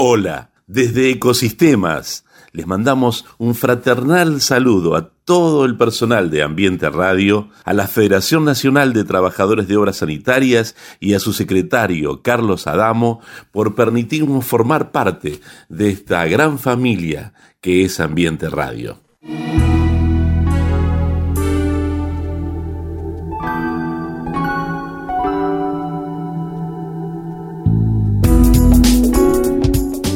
Hola, desde Ecosistemas les mandamos un fraternal saludo a todo el personal de Ambiente Radio, a la Federación Nacional de Trabajadores de Obras Sanitarias y a su secretario, Carlos Adamo, por permitirnos formar parte de esta gran familia que es Ambiente Radio.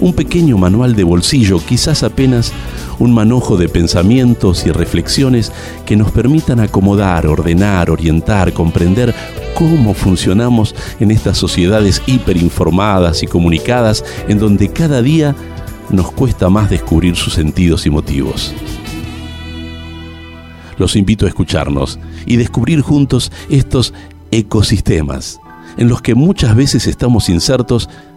Un pequeño manual de bolsillo, quizás apenas un manojo de pensamientos y reflexiones que nos permitan acomodar, ordenar, orientar, comprender cómo funcionamos en estas sociedades hiperinformadas y comunicadas en donde cada día nos cuesta más descubrir sus sentidos y motivos. Los invito a escucharnos y descubrir juntos estos ecosistemas en los que muchas veces estamos insertos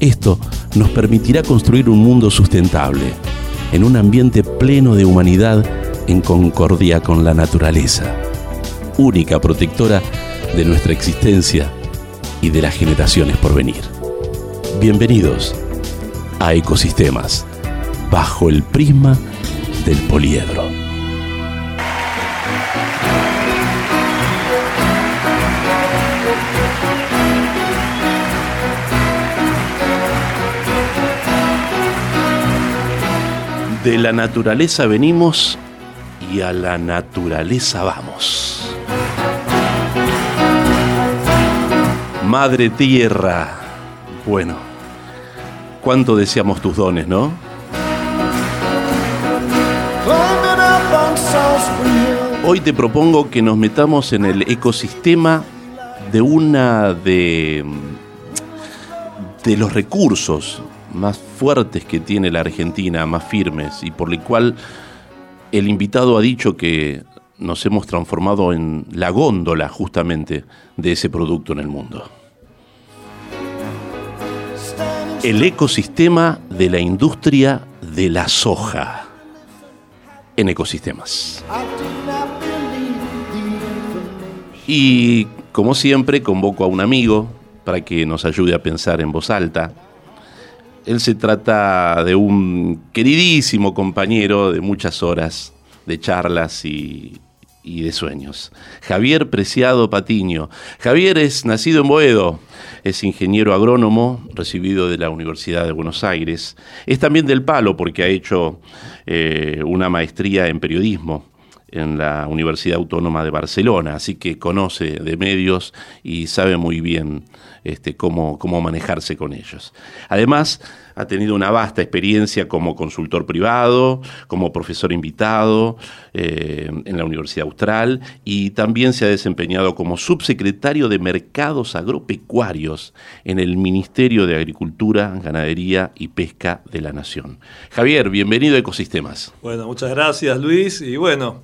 Esto nos permitirá construir un mundo sustentable, en un ambiente pleno de humanidad en concordia con la naturaleza, única protectora de nuestra existencia y de las generaciones por venir. Bienvenidos a Ecosistemas, bajo el prisma del poliedro. De la naturaleza venimos y a la naturaleza vamos. Madre Tierra, bueno, cuánto deseamos tus dones, ¿no? Hoy te propongo que nos metamos en el ecosistema de una de, de los recursos más fuertes que tiene la Argentina, más firmes, y por el cual el invitado ha dicho que nos hemos transformado en la góndola justamente de ese producto en el mundo. El ecosistema de la industria de la soja en ecosistemas. Y como siempre convoco a un amigo para que nos ayude a pensar en voz alta él se trata de un queridísimo compañero de muchas horas de charlas y, de sueños. Javier Preciado Patiño. Javier es nacido en Boedo, es ingeniero agrónomo, recibido de la Universidad de Buenos Aires. Es también del palo porque ha hecho eh, una maestría en periodismo en la Universidad Autónoma de Barcelona, así que conoce de medios y sabe muy bien este, cómo, manejarse con ellos. Además, ha tenido una vasta experiencia como consultor privado, como profesor invitado eh, en la Universidad Austral y también se ha desempeñado como subsecretario de Mercados Agropecuarios en el Ministerio de Agricultura, Ganadería y Pesca de la Nación. Javier, bienvenido a Ecosistemas. Bueno, muchas gracias Luis y bueno,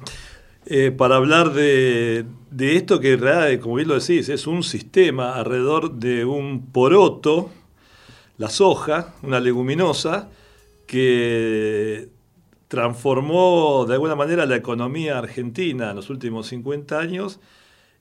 eh, para hablar de, de esto que, como bien lo decís, es un sistema alrededor de un poroto, la soja, una leguminosa, que transformó de alguna manera la economía argentina en los últimos 50 años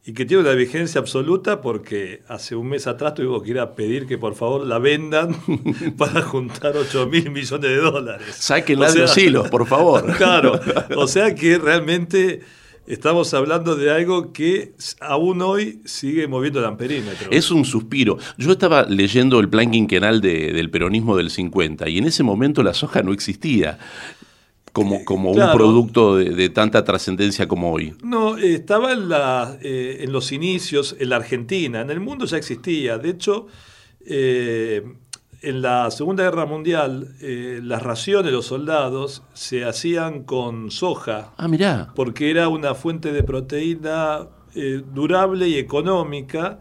y que tiene una vigencia absoluta porque hace un mes atrás tuvimos que ir a pedir que por favor la vendan para juntar 8 mil millones de dólares. Sáquenla de los hilos, por favor. Claro, o sea que realmente estamos hablando de algo que aún hoy sigue moviendo el amperímetro. Es un suspiro. Yo estaba leyendo el plan quinquenal del peronismo del 50 y en ese momento la soja no existía. Como, como un producto de, tanta trascendencia como hoy. No, estaba en, la, en los inicios en la Argentina, en el mundo ya existía. De hecho, en la Segunda Guerra Mundial, eh, las raciones de los soldados se hacían con soja. Ah, mirá. Porque era una fuente de proteína eh, durable y económica.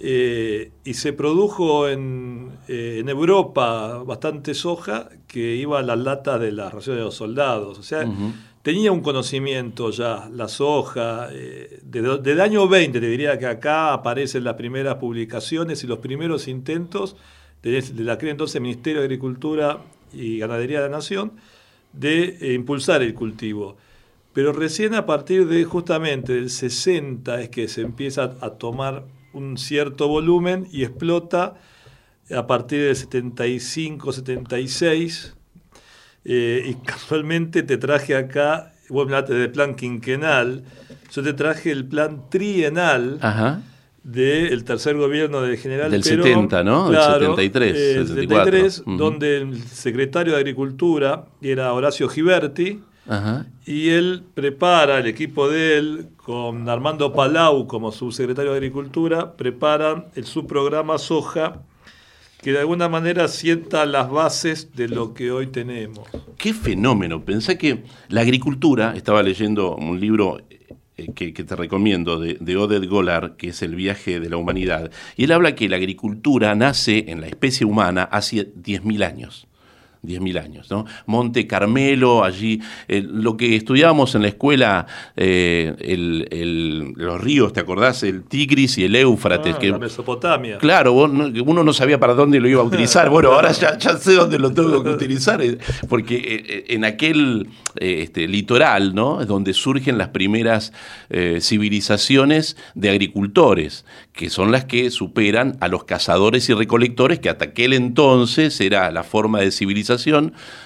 Eh, y se produjo en, Europa bastante soja que iba a las latas de las raciones de los soldados. O sea, tenía un conocimiento ya, la soja. desde el año 20, te diría que acá aparecen las primeras publicaciones y los primeros intentos de, la crea entonces Ministerio de Agricultura y Ganadería de la Nación, de eh, impulsar el cultivo. Pero recién a partir de justamente del 60 es que se empieza a tomar un cierto volumen y explota a partir del 75, 76. Eh, y casualmente te traje acá, vos hablaste del plan quinquenal, yo te traje el plan trienal. Ajá del tercer gobierno del general Del 70, ¿no? Del 73. Eh, 73, donde el secretario de Agricultura era Horacio Giberti, y él prepara, el equipo de él, con Armando Palau como subsecretario de Agricultura, preparan el subprograma Soja, que de alguna manera sienta las bases de lo que hoy tenemos. Qué fenómeno. Pensé que la agricultura, estaba leyendo un libro eh, que, te recomiendo, de, de Oded Golar, que es El viaje de la humanidad. Y él habla que la agricultura nace en la especie humana hace 10.000 años. 10.000 años. ¿no? Monte Carmelo, allí, eh, lo que estudiábamos en la escuela, eh, los ríos, ¿te acordás? El Tigris y el Éufrates. Ah, la Mesopotamia. Claro, uno no sabía para dónde lo iba a utilizar. Bueno, ahora ya, sé dónde lo tengo que utilizar, eh, porque en aquel este, litoral, ¿no? Es donde surgen las primeras civilizaciones de agricultores, que son las que superan a los cazadores y recolectores, que hasta aquel entonces era la forma de civilización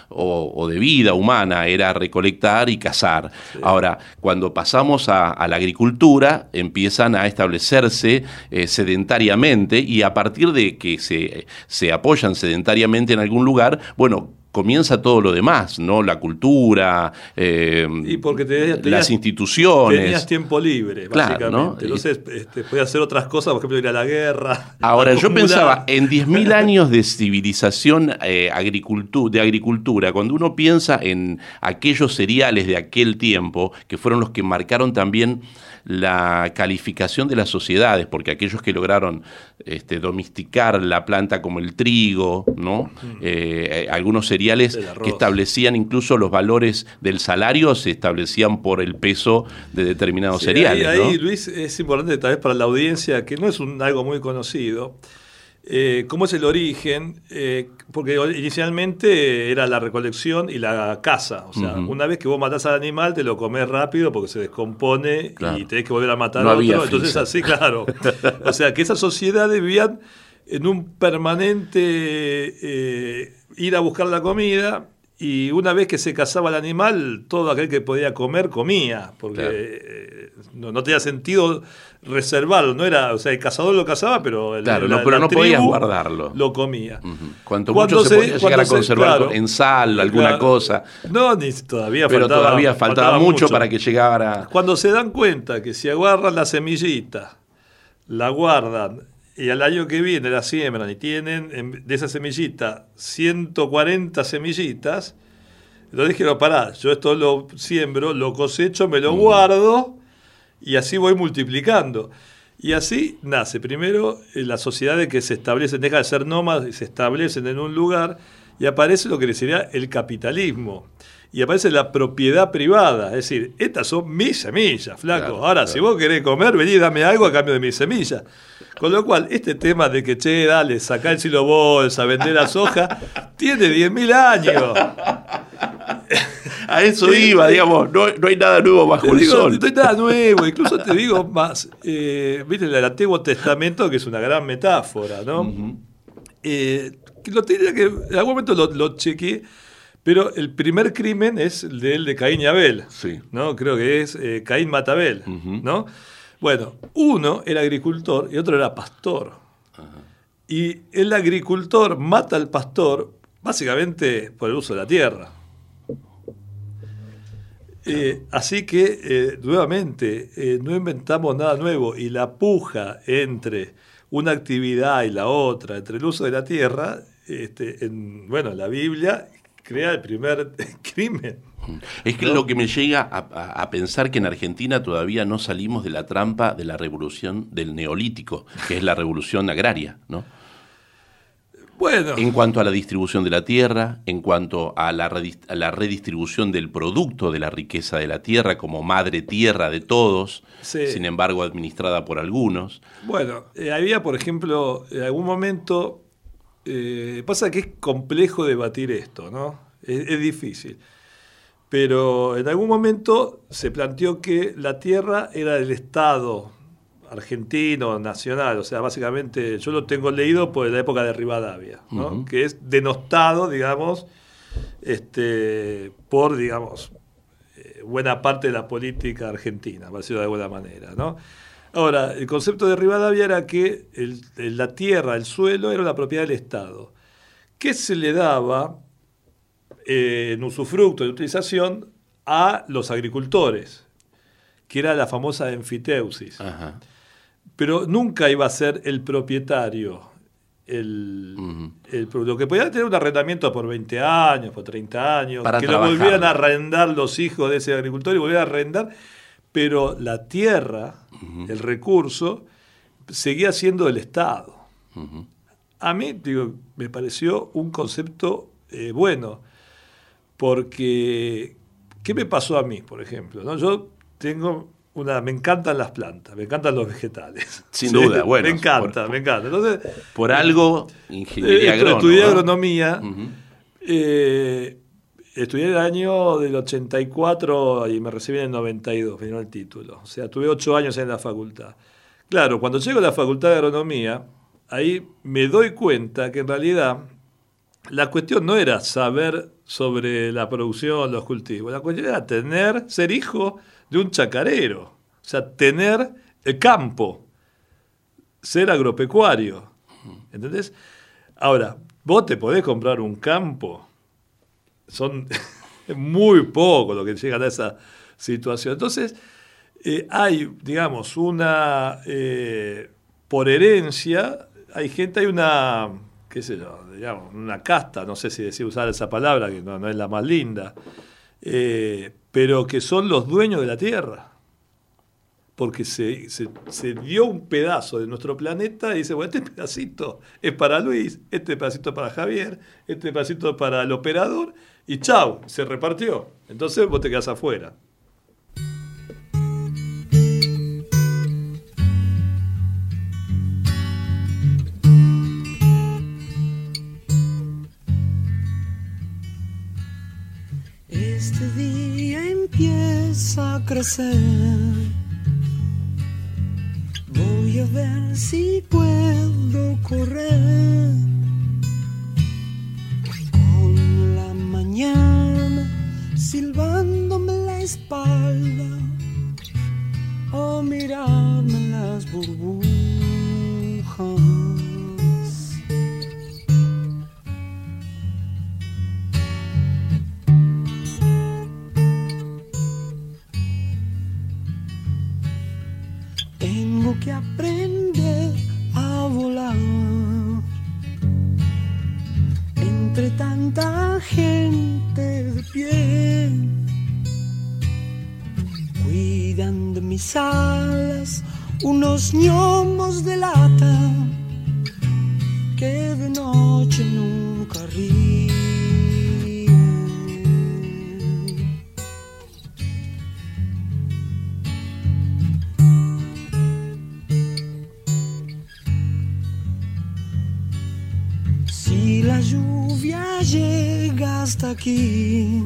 o, de vida humana era recolectar y cazar. Ahora, cuando pasamos a, la agricultura, empiezan a establecerse eh, sedentariamente y a partir de que se, se apoyan sedentariamente en algún lugar, bueno, comienza todo lo demás, ¿no? La cultura, eh, y porque las instituciones. Tenías tiempo libre, básicamente. Entonces, este, podías hacer otras cosas, por ejemplo, ir a la guerra. Ahora, yo pensaba, en 10.000 años de civilización eh, de agricultura, cuando uno piensa en aquellos cereales de aquel tiempo, que fueron los que marcaron también la calificación de las sociedades, porque aquellos que lograron este, domesticar la planta como el trigo, ¿no? Mm. Eh, algunos cereales que establecían incluso los valores del salario se establecían por el peso de determinados cereales. Ahí, Luis, es importante tal vez para la audiencia, que no es un, algo muy conocido, eh, ¿Cómo es el origen? Eh, porque inicialmente era la recolección y la caza. O sea, una vez que vos matás al animal, te lo comes rápido porque se descompone y tenés que volver a matar a otro. Entonces, así, claro. o sea, que esas sociedades vivían en un permanente eh, ir a buscar la comida y una vez que se cazaba el animal, todo aquel que podía comer comía, porque no, tenía sentido reservarlo, no era, o sea, el cazador lo cazaba, pero el, claro, no, pero no podías guardarlo. Lo comía. Cuanto mucho se, podía llegar a conservar en sal, alguna cosa. No, ni todavía pero todavía faltaba, mucho, para que llegara. Cuando se dan cuenta que si agarran la semillita, la guardan y al año que viene la siembran y tienen de esa semillita 140 semillitas, entonces dijeron, pará, yo esto lo siembro, lo cosecho, me lo guardo y así voy multiplicando. Y así nace primero eh, la sociedad de que se establecen, deja de ser nómadas y se establecen en un lugar y aparece lo que sería el capitalismo. Y aparece la propiedad privada, es decir, estas son mis semillas, flaco. Ahora, si vos querés comer, vení dame algo a cambio de mis semillas. Con lo cual, este tema de que, che, dale, sacar el silo bolsa, vender la soja, tiene 10.000 años. A eso iba, digamos, no, hay nada nuevo bajo el sol. No hay nada nuevo, incluso te digo más, eh, viste el Antiguo Testamento, que es una gran metáfora, ¿no? Eh, lo tenía que, en algún momento lo, lo chequeé, pero el primer crimen es el de, el de Caín y Abel, sí. ¿no? Creo que es eh, Caín mata Abel, ¿no? Bueno, uno era agricultor y otro era pastor. Y el agricultor mata al pastor básicamente por el uso de la tierra. Eh, así que, eh, nuevamente, eh, no inventamos nada nuevo y la puja entre una actividad y la otra, entre el uso de la tierra, este, en, bueno, la Biblia crea el primer crimen. Es que lo que me llega a, pensar que en Argentina todavía no salimos de la trampa de la revolución del neolítico, que es la revolución agraria, ¿no? Bueno. En cuanto a la distribución de la tierra, en cuanto a la, redistribución del producto de la riqueza de la tierra como madre tierra de todos, sin embargo administrada por algunos. Bueno, eh, había, por ejemplo, en algún momento, eh, pasa que es complejo debatir esto, ¿no? es difícil pero en algún momento se planteó que la tierra era del Estado argentino, nacional, o sea, básicamente yo lo tengo leído por la época de Rivadavia, ¿no? que es denostado, digamos, este, por, digamos, eh, buena parte de la política argentina, por decirlo de alguna manera. ¿no? Ahora, el concepto de Rivadavia era que la tierra, el suelo, era la propiedad del Estado, que se le daba eh, en usufructo de utilización a los agricultores, que era la famosa enfiteusis. Pero nunca iba a ser el propietario. El, lo que podía tener un arrendamiento por 20 años, por 30 años, que lo volvieran a arrendar los hijos de ese agricultor y volvieran a arrendar, pero la tierra, el recurso, seguía siendo del Estado. A mí, digo, me pareció un concepto eh, bueno porque, ¿qué me pasó a mí, por ejemplo? ¿No? Yo tengo una, me encantan las plantas, me encantan los vegetales. Sin duda, bueno. Me encanta, me encanta. Entonces, por algo, ingeniería eh, Estudié agronomía. Eh, estudié el año del 84 y me recibí en el 92, vino el título. O sea, tuve ocho años en la facultad. Claro, cuando llego a la facultad de agronomía, ahí me doy cuenta que en realidad la cuestión no era saber sobre la producción, los cultivos, la cuestión era tener, ser hijo de un chacarero, o sea, tener el campo, ser agropecuario. ¿Entendés? Ahora, vos te podés comprar un campo, son muy poco lo que llegan a esa situación. Entonces, eh, hay, digamos, una, eh, por herencia, hay gente, hay una qué sé yo, digamos, una casta, no sé si decir usar esa palabra, que no, es la más linda, eh, pero que son los dueños de la Tierra. Porque se, dio un pedazo de nuestro planeta y dice, bueno, este pedacito es para Luis, este pedacito para Javier, este pedacito para el operador, y chau, se repartió. Entonces vos te quedás afuera. A crecer. Voy a ver si puedo correr con la mañana silbándome la espalda o mirarme las burbujas. Que aprender a volar entre tanta gente de pie. Cuidan de mis alas unos ñomos de lata que de noche nunca aquí,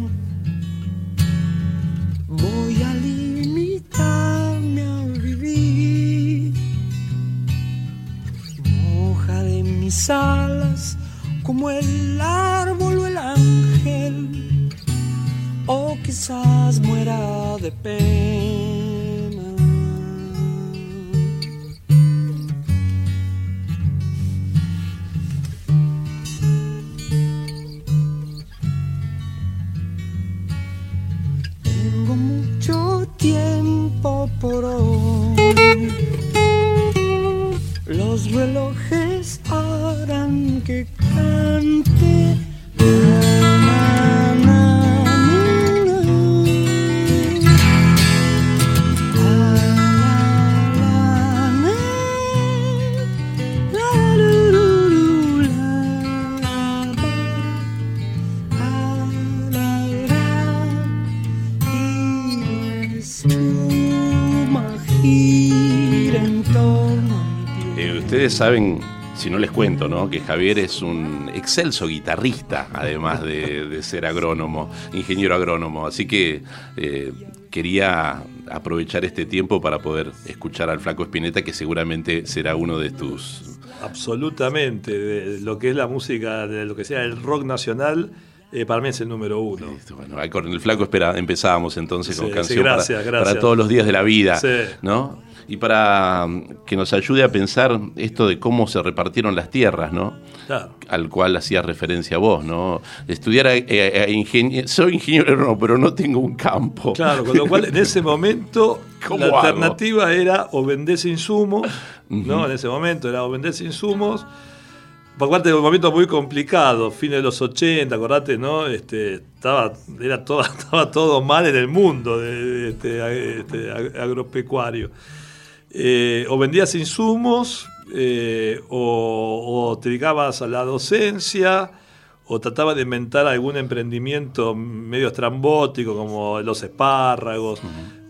voy a limitarme a vivir. Mojaré mis alas como el árbol o el ángel, o quizás muera de pena. Saben, si no les cuento, ¿no? Que Javier es un excelso guitarrista, además de, de ser agrónomo, ingeniero agrónomo. Así que eh, quería aprovechar este tiempo para poder escuchar al Flaco Espineta, que seguramente será uno de tus. Absolutamente, de lo que es la música, de lo que sea el rock nacional, eh, para mí es el número uno. Bueno, ahí con el Flaco espera, empezábamos entonces con Sí, canción sí, gracias, para, gracias. para todos los días de la vida, Sí. ¿no? Y para mm, que nos ayude a pensar esto de cómo se repartieron las tierras, ¿no? Claro. al cual hacías referencia vos, ¿no? Estudiar eh, eh, ingenie- soy ingeniero agrónomo, pero no tengo un campo. Claro, con lo cual en ese momento ¿Cómo la hago? alternativa era o vendés insumos, ¿no? En ese momento era o vendés insumos. Por parte de un momento muy complicado, fines de los 80, acordate, ¿no? Este, estaba, era todo, estaba todo mal en el mundo de, de este, a- este, ag- agropecuario. Eh, o vendías insumos, eh, o, o te dedicabas a la docencia, o tratabas de inventar algún emprendimiento medio estrambótico, como los espárragos,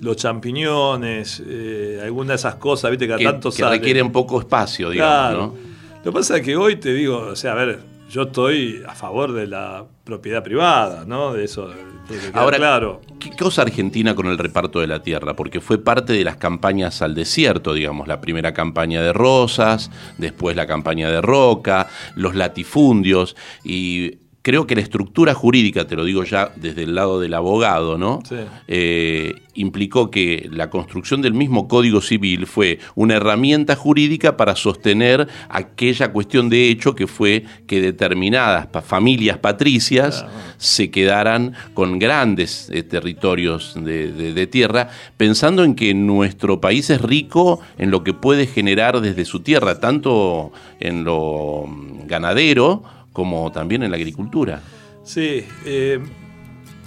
los champiñones, eh, alguna de esas cosas, viste, que, a que, tanto que requieren poco espacio, digamos, Claro. ¿no? Lo que pasa es que hoy te digo, o sea, a ver, yo estoy a favor de la propiedad privada, ¿no? De eso, que Ahora, claro. ¿qué cosa Argentina con el reparto de la tierra? Porque fue parte de las campañas al desierto, digamos, la primera campaña de Rosas, después la campaña de Roca, los latifundios, y creo que la estructura jurídica, te lo digo ya desde el lado del abogado, ¿no? Sí. Eh, implicó que la construcción del mismo Código Civil fue una herramienta jurídica para sostener aquella cuestión de hecho que fue que determinadas familias patricias se quedaran con grandes eh, territorios de, de- de tierra, pensando en que nuestro país es rico en lo que puede generar desde su tierra, tanto en lo mm, ganadero como también en la agricultura. Sí, eh,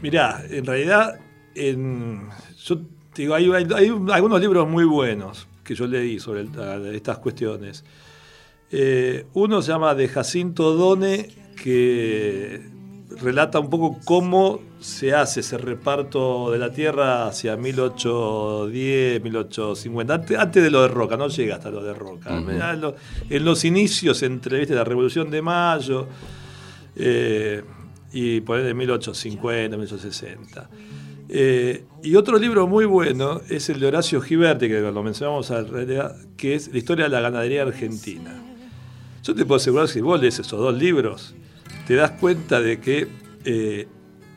mirá, en realidad, en, yo digo, hay, algunos libros muy buenos que yo leí sobre estas cuestiones. Eh, uno se llama de Jacinto Done, que relata un poco cómo se hace ese reparto de la tierra hacia 1810, 1850, antes, antes de lo de Roca, no llega hasta lo de Roca. En, lo- en los inicios entre ¿viste? la Revolución de Mayo, eh, y poner de 1850, 1860. Eh, y otro libro muy bueno es el de Horacio Giberti, que lo mencionamos al realidad, que es La historia de la ganadería argentina. Yo te puedo asegurar que si vos lees esos dos libros, te das cuenta de que eh,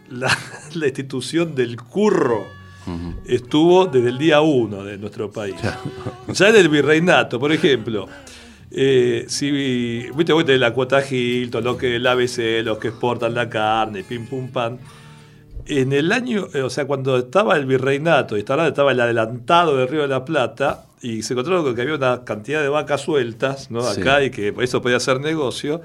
la, la institución del curro estuvo desde el día uno de nuestro país. Ya en el virreinato, por ejemplo. Eh, si viste, vos tenés la cuota Hilton, lo que el ABC, los que exportan la carne, pim pum pan. En el año, eh, o sea, cuando estaba el virreinato y estaba, estaba el adelantado del Río de la Plata, y se encontraron con que había una cantidad de vacas sueltas, ¿no? Sí. Acá, y que eso podía ser negocio,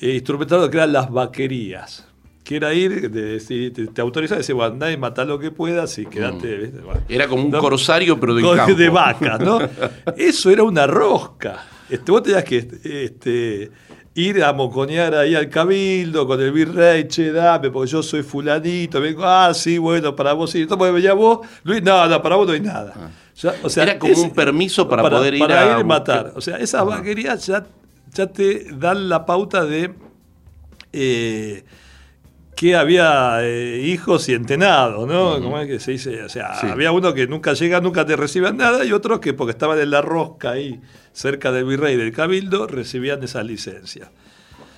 eh, instrumentaron lo que eran las vaquerías. Que era ir, de, te, te autorizaba decir, bueno, andá y matá lo que puedas y quedate. Bueno. Era como un No, corsario, pero de campo. de vacas, ¿no? Eso era una rosca. Este, vos tenías que este, ir a moconear ahí al cabildo con el virrey, che, dame, porque yo soy fulanito, vengo, ah, sí, bueno, para vos sí. Entonces venías vos, Luis, no, no, para vos no hay nada. Ya, o sea, Era como un permiso para poder ir para a ir a matar. O sea, esas vaquerías ya, ya te dan la pauta de eh, que había eh, hijos y entenados, ¿no? ¿Cómo es que se dice? O sea, Sí. había uno que nunca llega, nunca te reciben nada, y otros que porque estaban en la rosca ahí, cerca del virrey del cabildo, recibían esas licencias.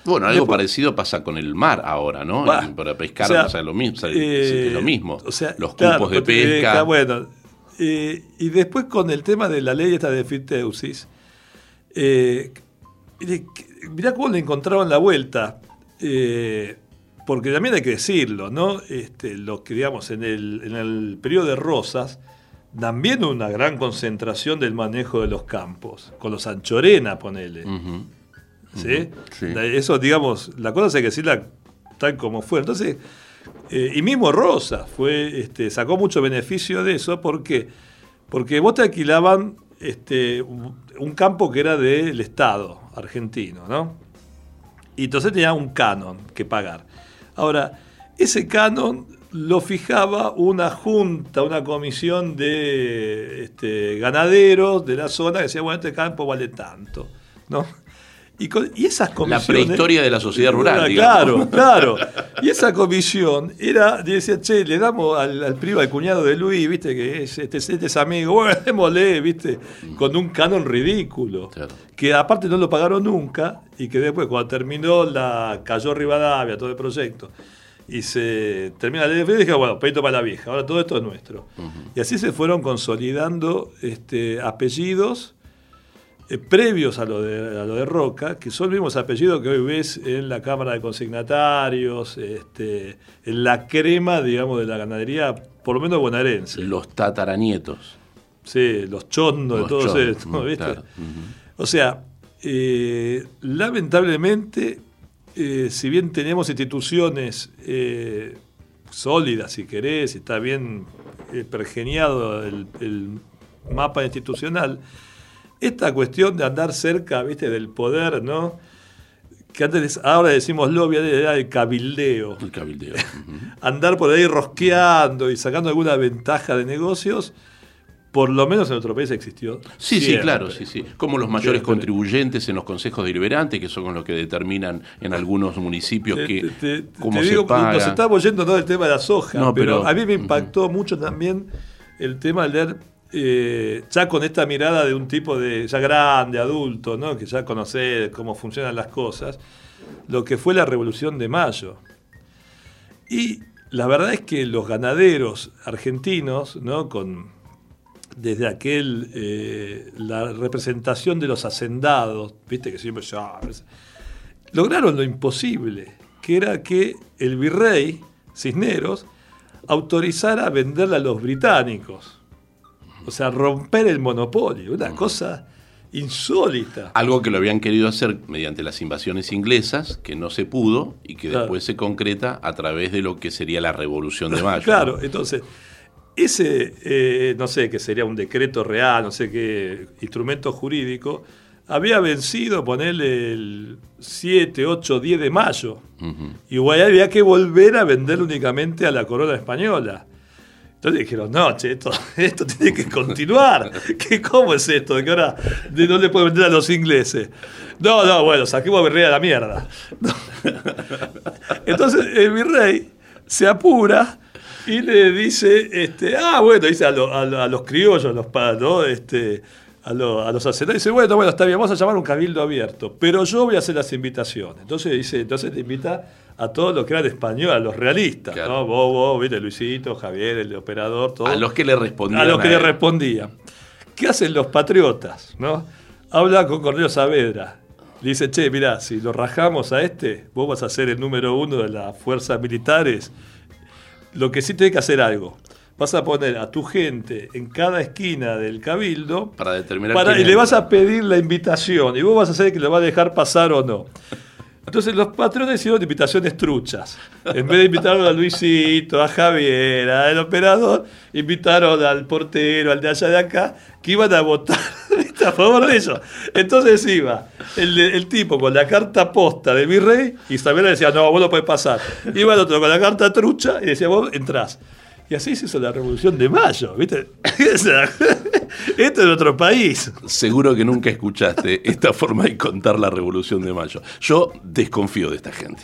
Bueno, algo Después- parecido pasa con el mar ahora, ¿no? Bah, Para pescar, o sea, o sea, lo mismo. o sea, eh, es lo mismo. o sea, Los claro, cupos de pesca. está bueno. Eh, y después con el tema de la ley esta de Fiteusis, eh, mirá cómo le encontraron la vuelta. eh, porque también hay que decirlo, ¿no? Este, lo que digamos en el, en el periodo de Rosas, también una gran concentración del manejo de los campos, con los Anchorena, ponele. Ujú. ¿sí? Eso, digamos, la cosa hay que decirla tal como fue. Entonces, eh, y mismo Rosa fue, este, sacó mucho beneficio de eso, ¿por qué? Porque vos te alquilaban este, un campo que era del Estado argentino, ¿no? Y entonces tenía un canon que pagar. Ahora, ese canon lo fijaba una junta, una comisión de este, ganaderos de la zona que decía, bueno, este campo vale tanto, ¿no? Y, con- y esas La comisiones... prehistoria de la sociedad rural, Ah. Claro, claro. Y esa comisión era, decía, che, le damos al, al primo, al cuñado de Luis, viste, que es, este, este es amigo, bueno, démosle, viste, con un canon ridículo. Claro. Que aparte no lo pagaron nunca y que después, cuando terminó la, cayó Rivadavia, todo el proyecto, y se termina la ley de dije, bueno, peito para la vieja, ahora todo esto es nuestro. Y así se fueron consolidando este, apellidos eh, previos a lo, de, a lo de Roca, que son los mismos apellidos que hoy ves en la Cámara de Consignatarios, este, en la crema, digamos, de la ganadería, por lo menos bonaerense. Los tataranietos. Sí, los chondos de todos chondos, estos, mm, ¿viste? claro, ujú. O sea, eh, lamentablemente, eh, si bien tenemos instituciones eh, sólidas, si querés, y está bien pergeniado el, el mapa institucional, esta cuestión de andar cerca, viste, del poder, ¿no? Que antes, ahora decimos lobby, era el cabildeo El cabildeo. andar por ahí rosqueando y sacando alguna ventaja de negocios, por lo menos en nuestro país existió. Sí, sí, claro, sí, sí. Como los mayores Siempre. contribuyentes en los consejos deliberantes, que son los que determinan en algunos municipios Te- que, te- te- cómo te se paga. Nos estamos yendo todo el tema de la soja, No, pero, pero- a mí me impactó mucho también el tema de leer, eh, ya con esta mirada de un tipo de ya grande, adulto, que ya conoce cómo funcionan las cosas, lo que fue la Revolución de Mayo. Y la verdad es que los ganaderos argentinos, desde aquel eh, la representación de los hacendados, viste que siempre habla, lograron lo imposible, que era que el virrey Cisneros autorizara venderla a los británicos. O sea, romper el monopolio, una cosa insólita. Algo que lo habían querido hacer mediante las invasiones inglesas, que no se pudo y que Claro. después se concreta a través de lo que sería la Revolución de Mayo. Claro, ¿no? entonces, ese, eh, no sé, que sería un decreto real, no sé qué instrumento jurídico, había vencido, ponerle el 7, 8, 10 de mayo. Ujú. Y Guayana había que volver a vender únicamente a la corona española. Entonces dijeron, no, che, esto, esto tiene que continuar. ¿Qué, ¿Cómo es esto? De que ahora de- no le puede vender a los ingleses. No, no, bueno, saquemos a Virrey a la mierda. No. Entonces el virrey se apura y le dice, este, ah, bueno, dice a, lo- a lo- a los criollos, este, a, lo- a los hacendarios, dice, bueno, bueno, está bien, vamos a llamar un cabildo abierto, pero yo voy a hacer las invitaciones. Entonces dice, entonces te invita a todos los que eran españoles, a los realistas, Claro. ¿no? Vos, viste, Luisito, Javier, el operador, todo A los que le respondían. a los que a le respondían. ¿Qué hacen los patriotas? ¿no? Habla con Cornelio Saavedra. Le dice, che, mirá, si lo rajamos a este, vos vas a ser el número uno de las fuerzas militares. Lo que sí tenés que hacer algo. Vas a poner a tu gente en cada esquina del cabildo Para determinar para- quién y le entra. vas a pedir la invitación y vos vas a saber que lo va a dejar pasar o no. Entonces los patrones hicieron invitaciones truchas. En vez de invitar a Luisito, a Javier, al operador, invitaron al portero, al de allá de acá, que iban a votar a favor de ellos. Entonces iba el, tipo con la carta posta del virrey Isabel decía, no, vos no podés pasar. Iba el otro con la carta trucha y decía, vos entrás. Y así se hizo la revolución de mayo, ¿viste? Esto es otro país. Seguro que nunca escuchaste esta forma de contar la Revolución de Mayo. Yo desconfío de esta gente.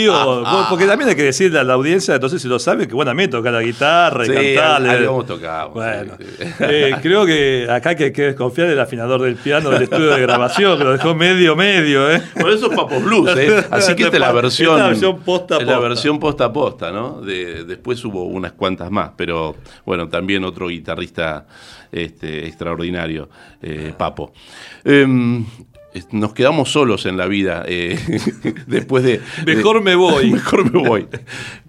Desconfío, bueno, porque también hay que decirle a la audiencia, entonces si lo sabe, que bueno, a mí me toca la guitarra y Sí, cantarle. algo Bueno, sí, eh, creo que acá hay que, hay que desconfiar del afinador del piano del estudio de grabación, que lo dejó medio, medio, ¿eh? Por eso es Papo Blues, ¿eh? Así que esta es la versión. Es la versión posta a es la posta. versión posta a posta, ¿no? De- después hubo unas cuantas más, pero bueno, también otro guitarrista este, extraordinario, eh, Papo. Em, nos quedamos solos en la vida eh, después de. de- Mejor me voy. Mejor me voy.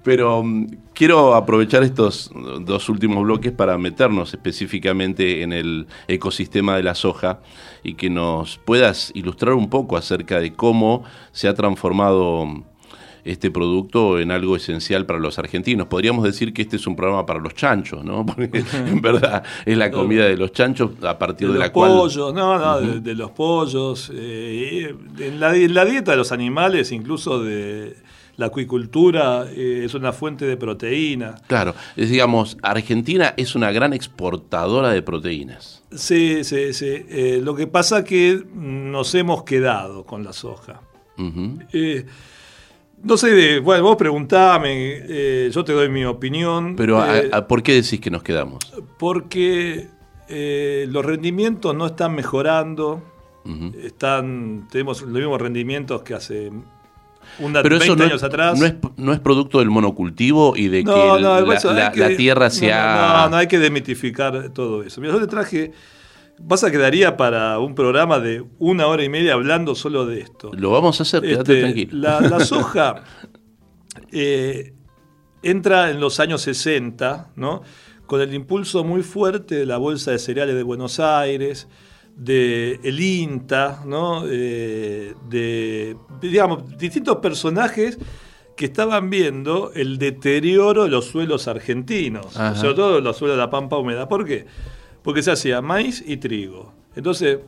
Pero mm, quiero aprovechar estos dos últimos bloques para meternos específicamente en el ecosistema de la soja y que nos puedas ilustrar un poco acerca de cómo se ha transformado este producto en algo esencial para los argentinos. Podríamos decir que este es un programa para los chanchos, ¿no? Porque en verdad es la comida de los chanchos a partir De de, los la cual... pollos, no, no, de, de los pollos. eh, en, la, en la dieta de los animales, incluso de la acuicultura, eh, es una fuente de proteína. Claro, es, digamos, Argentina es una gran exportadora de proteínas. Sí, sí, sí. Eh, lo que pasa que nos hemos quedado con la soja. Ujú. Eh, no sé, de- bueno, vos preguntame, eh, yo te doy mi opinión. Pero eh, a- ¿por qué decís que nos quedamos? porque eh, los rendimientos no están mejorando. Están, tenemos los mismos rendimientos que hace una, Pero 20 eso no años es, atrás. no, es, no es producto del monocultivo y de No, que la, que- la tierra se ha... No, no, hay que demitificar todo eso. Mira, yo te traje. Pasa que daría para un programa de una hora y media hablando solo de esto. Lo vamos a hacer, quédate Este, tranquilo. La, la soja eh, entra en los años 60, ¿no? Con el impulso muy fuerte de la Bolsa de Cereales de Buenos Aires, de el INTA, ¿no? Eh, de, digamos, distintos personajes que estaban viendo el deterioro de los suelos argentinos, Ajá. sobre todo los suelos de la pampa húmeda. ¿Por qué? Porque se hacía maíz y trigo. Entonces,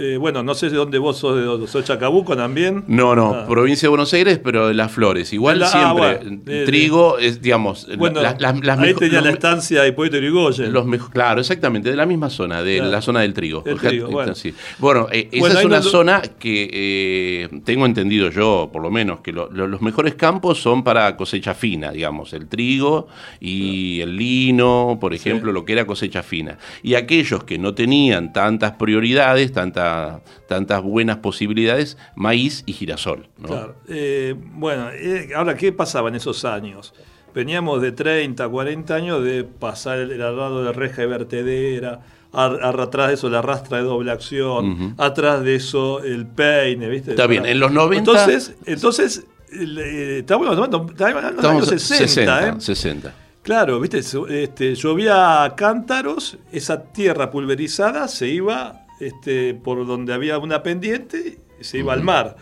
eh, bueno, no sé de dónde vos sos, de dónde sos Chacabuco también. No, no, Ah. provincia de Buenos Aires, pero de las flores. Igual La- ah, siempre, bueno, de- trigo es, digamos, Bueno, las, las- las ahí tenía los la estancia de Hipólito Yrigoyen. los claro, exactamente, de la misma zona, de Claro. la zona del trigo. Ojalá- trigo, bueno. sí. Bueno, eh, esa es una no zona que eh, tengo entendido yo, por lo menos, que lo- lo- los mejores campos son para cosecha fina, digamos, el trigo y el lino, por ejemplo, lo que era cosecha fina. Y aquellos que no tenían tantas prioridades, tanta- tantas buenas posibilidades, maíz y girasol. ¿no? Claro. Eh, bueno, eh, ahora, ¿qué pasaba en esos años? Veníamos de 30, 40 años de pasar el, el arado de reja y vertedera, ar- ar- atrás de eso la rastra de doble acción, atrás de eso el peine, ¿viste? Está bien, en los 90 Entonces, entonces eh, estamos estamos de los años 60, ¿eh? 60. Claro, viste, este, llovía a cántaros, esa tierra pulverizada se iba este, por donde había una pendiente, y se iba al mar.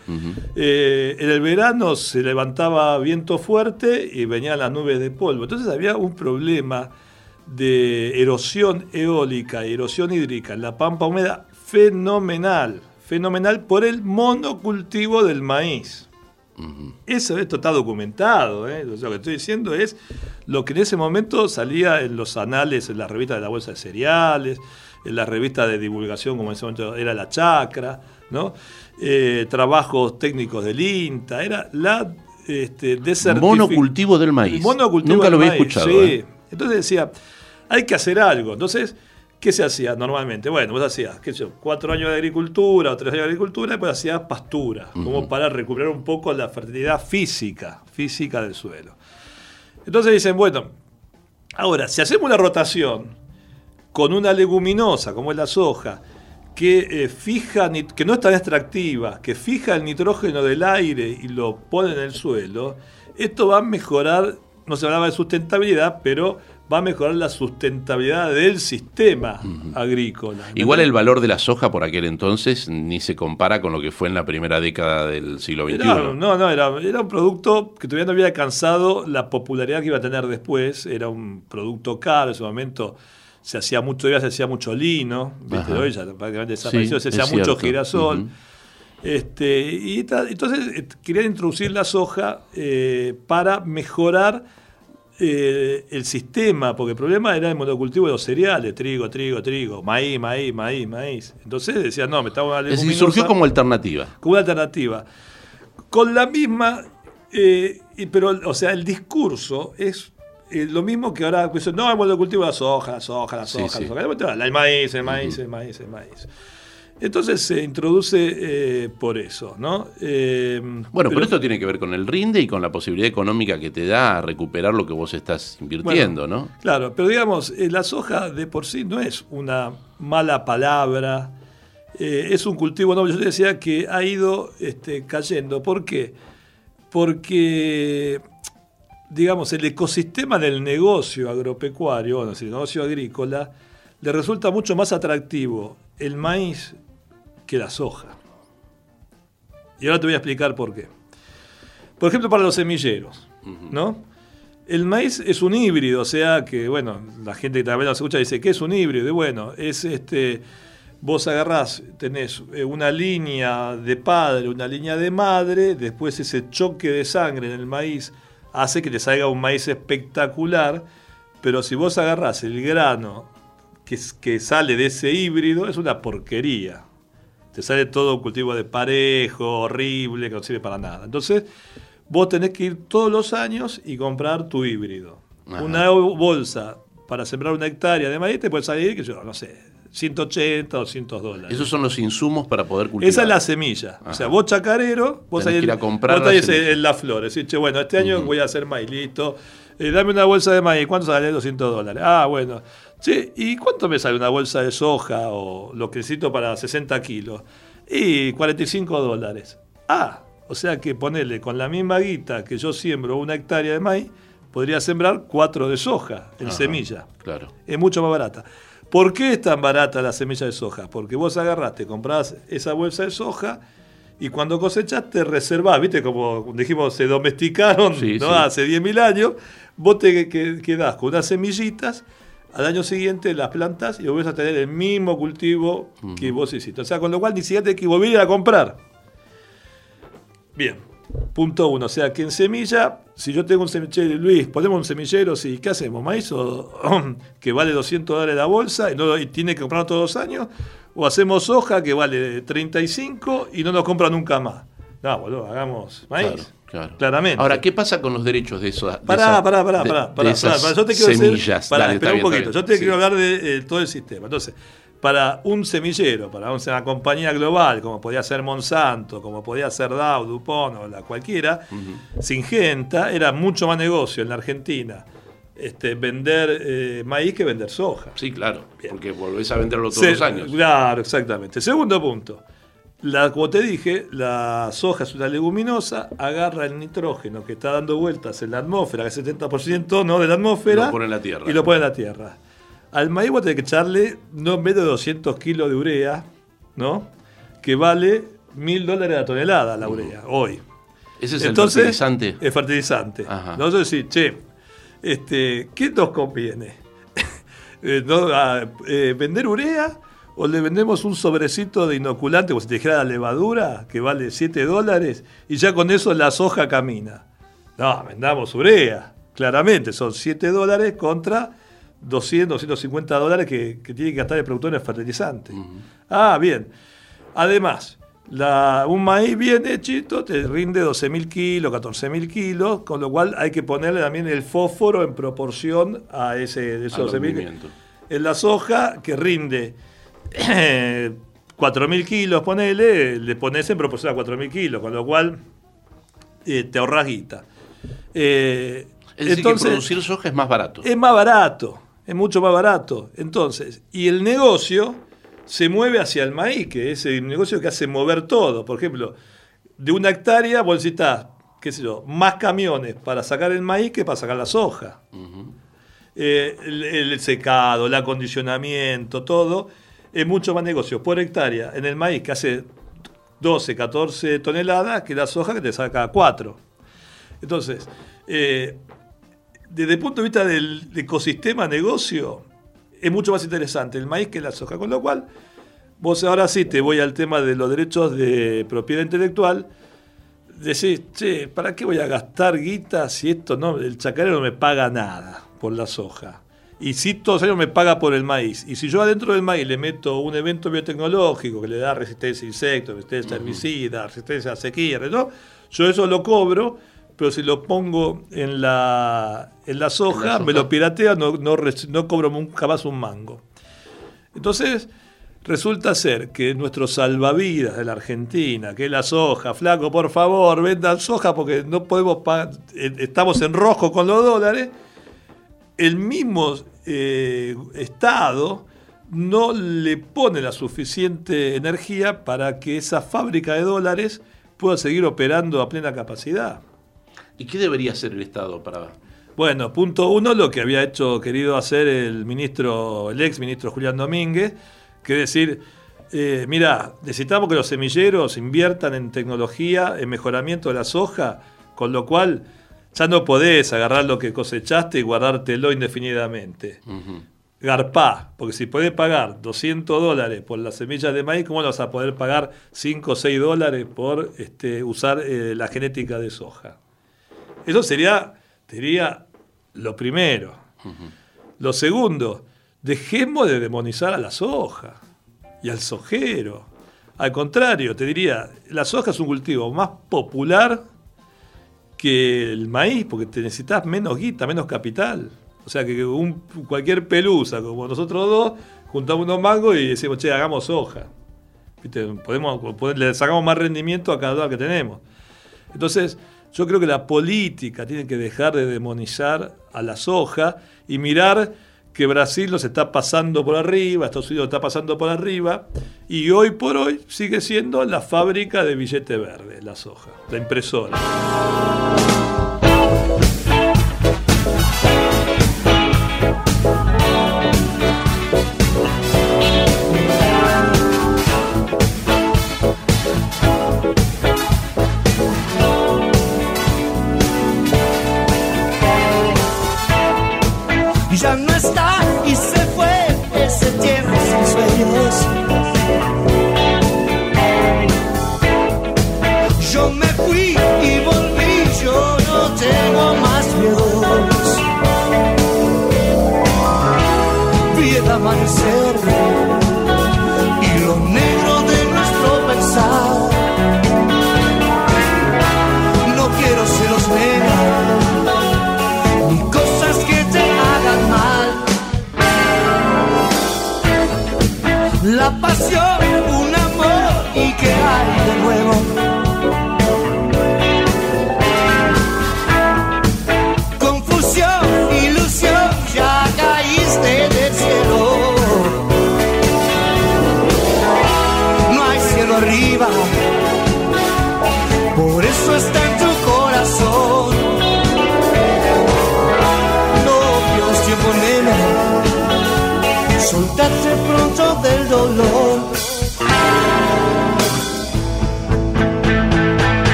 Eh, en el verano se levantaba viento fuerte y venían las nubes de polvo. Entonces había un problema de erosión eólica y erosión hídrica en la pampa húmeda fenomenal, fenomenal por el monocultivo del maíz. Eso esto está documentado. ¿eh? Lo que estoy diciendo es lo que en ese momento salía en los anales, en la revista de la Bolsa de Cereales, la revista de divulgación, como en ese momento era la Chacra, ¿no? Eh, trabajos técnicos del INTA, era la este, desertific- Monocultivo del maíz. Monocultivo Nunca lo había maíz, escuchado. sí. ¿eh? Entonces decía, hay que hacer algo. Entonces, ¿qué se hacía normalmente? Bueno, vos hacías, qué sé yo, cuatro años de agricultura o tres años de agricultura, y después hacías pastura, como para recuperar un poco la fertilidad física, física del suelo. Entonces dicen, bueno, ahora, si hacemos una rotación con una leguminosa, como es la soja, que eh, fija, que no es tan extractiva, que fija el nitrógeno del aire y lo pone en el suelo, esto va a mejorar, no se hablaba de sustentabilidad, pero va a mejorar la sustentabilidad del sistema agrícola. Igual el valor de la soja por aquel entonces ni se compara con lo que fue en la primera década del siglo XXI. Era- no, no, era, era un producto que todavía no había alcanzado la popularidad que iba a tener después. Era un producto caro, en ese momento se hacía mucho, se hacía mucho lino, ¿viste? Ajá. Hoy ya prácticamente desapareció, Sí, se hacía mucho girasol. Este, y entonces eh, querían introducir la soja eh, para mejorar eh, el sistema, porque el problema era el monocultivo de los cereales, trigo, trigo, trigo, maíz, maíz, maíz, maíz. Entonces decían, no, me estaba Es decir, surgió como alternativa. como una alternativa. Con la misma, eh, pero, o sea, el discurso es eh, lo mismo que ahora, pues, no, el monocultivo de la soja, la soja, la Sí, soja, sí. la soja. El maíz, el maíz, el maíz, el maíz. Entonces se introduce eh, por eso, ¿no? Eh, Bueno, pero pero- esto tiene que ver con el rinde y con la posibilidad económica que te da a recuperar lo que vos estás invirtiendo, ¿no? Claro, pero digamos, la soja de por sí no es una mala palabra, es un cultivo noble. Yo te decía que ha ido este, cayendo. ¿Por qué? Porque, digamos, el ecosistema del negocio agropecuario, bueno, el negocio agrícola, le resulta mucho más atractivo el maíz que la soja. Y ahora te voy a explicar por qué. Por ejemplo, para los semilleros, ¿no? El maíz es un híbrido, o sea que, bueno, la gente que también nos escucha dice, ¿qué es un híbrido? Y bueno, es este, vos agarrás, tenés eh, una línea de padre, una línea de madre, después ese choque de sangre en el maíz hace que te salga un maíz espectacular, pero si vos agarrás el grano que, es- que sale de ese híbrido, es una porquería. Te sale todo un cultivo de parejo, horrible, que no sirve para nada. Entonces, vos tenés que ir todos los años y comprar tu híbrido. Ajá. Una bolsa para sembrar una hectárea de maíz te puede salir, que yo, no sé, 180 o 200 dólares. Esos son los insumos para poder cultivar. Esa es la semilla. O sea, vos chacarero, vos ahí que ir a comprar vos la la flor. Decís, che, bueno, este año voy a hacer maíz, listo. Eh, dame una bolsa de maíz. ¿Cuánto sale? 200 dólares. Ah, bueno. Che, ¿y cuánto me sale una bolsa de soja o lo que necesito para 60 kilos? Y 45 dólares. Ah, o sea que ponele con la misma guita que yo siembro una hectárea de maíz, podría sembrar cuatro de soja en Ajá, semilla Claro. es mucho más barata. ¿Por qué es tan barata la semilla de soja? Porque vos agarraste, comprás esa bolsa de soja y cuando cosechás te reservás, ¿viste? Como dijimos, se domesticaron Sí, ¿no? sí. hace 10.000 años, vos te que- quedás con unas semillitas, al año siguiente las plantas y volvés a tener el mismo cultivo que vos hiciste. O sea, con lo cual ni siquiera te que volver a comprar. Bien, punto uno. O sea, que en semilla, si yo tengo un semillero, Luis, ponemos un semillero, sí, ¿qué hacemos? ¿Maíz o, que vale 200 dólares la bolsa y, no, y tiene que comprarlo todos los años? ¿O hacemos soja que vale 35 y no nos compra nunca más? No, boludo, hagamos maíz. Claro, claro. Claramente. Ahora, ¿qué pasa con los derechos de esos? de Pará, esa- pará, pará, de- pará, de pará, esas pará, pará, Yo te quiero semillas. decir, pará, Dale, espera un bien, poquito. Yo te quiero hablar de eh, todo el sistema. Entonces, para un semillero, para una compañía global, como podía ser Monsanto, como podía ser Dow, DuPont o la cualquiera, Singenta, era mucho más negocio en la Argentina este, vender eh, maíz que vender soja. Sí, claro, Bien. porque volvés a venderlo todos Se- los años. Claro, exactamente. Segundo punto. La, como te dije, la soja es una leguminosa, agarra el nitrógeno que está dando vueltas en la atmósfera, que es 70% ¿no? de la atmósfera, Lo pone en la tierra. y lo pone en la tierra. Al maíz vos tenés que echarle no menos de 200 kilos de urea, ¿no? que vale mil dólares la tonelada la urea, hoy. Ese es Entonces, el fertilizante. Es fertilizante. Ajá. Nosotros decimos, che, este, ¿qué nos conviene? Eh, no, ah, eh, ¿Vender urea o le vendemos un sobrecito de inoculante, como si te dijera la levadura, que vale 7 dólares, y ya con eso la soja camina? No, vendamos urea. Claramente, son 7 dólares contra 200, 250 dólares que, que tiene que gastar el productor en fertilizante. Ah, bien. Además, la- un maíz bien hechito te rinde 12.000 kilos, 14.000 kilos, con lo cual hay que ponerle también el fósforo en proporción a ese de esos Al 12.000 rendimiento. En la soja, que rinde 4.000 kilos, ponele, le pones en proporción a 4.000 kilos, con lo cual eh, te ahorras guita. Eh, Es decir, entonces, que producir soja es más barato. es más barato, es mucho más barato. Entonces, y el negocio se mueve hacia el maíz, que es el negocio que hace mover todo. Por ejemplo, de una hectárea vos necesitas, qué sé yo, más camiones para sacar el maíz que para sacar la soja. Eh, el, el secado, el acondicionamiento, todo, es mucho más negocio por hectárea en el maíz que hace 12, 14 toneladas que la soja que te saca 4. Entonces, eh, desde el punto de vista del ecosistema negocio, es mucho más interesante el maíz que la soja. Con lo cual, vos ahora sí te voy al tema de los derechos de propiedad intelectual. Decís, che, ¿para qué voy a gastar guita si esto no, el chacarero no me paga nada por la soja? Y si todos los años me paga por el maíz. Y si yo adentro del maíz le meto un evento biotecnológico que le da resistencia a insectos, resistencia a herbicidas, resistencia a sequía, ¿no? yo eso lo cobro, pero si lo pongo en la, en la soja, soja. me lo piratea, no, no, no cobro jamás un mango. Entonces, resulta ser que nuestro salvavidas de la Argentina, que es la soja, flaco, por favor, vendan soja porque no podemos pagar, eh, estamos en rojo con los dólares, el mismo eh, Estado no le pone la suficiente energía para que esa fábrica de dólares pueda seguir operando a plena capacidad. ¿Y qué debería hacer el Estado para.? Bueno, punto uno, lo que había hecho, querido hacer el ministro, el ex ministro Julián Domínguez, que es decir, eh, mira, necesitamos que los semilleros inviertan en tecnología, en mejoramiento de la soja, con lo cual ya no podés agarrar lo que cosechaste y guardártelo indefinidamente. Ujú. Garpá, porque si podés pagar 200 dólares por las semillas de maíz, ¿cómo no vas a poder pagar 5 o 6 dólares por este, usar eh, la genética de soja? Eso sería, sería lo primero. Lo segundo, dejemos de demonizar a la soja y al sojero. Al contrario, te diría, la soja es un cultivo más popular que el maíz, porque te necesitas menos guita, menos capital. O sea que un, cualquier pelusa como nosotros dos, juntamos unos mangos y decimos, che, hagamos soja. ¿Viste? Podemos, pod- le sacamos más rendimiento a cada dólar que tenemos. Entonces, yo creo que la política tiene que dejar de demonizar a la soja y mirar que Brasil nos está pasando por arriba, Estados Unidos está pasando por arriba, y hoy por hoy sigue siendo la fábrica de billete verde, la soja, la impresora.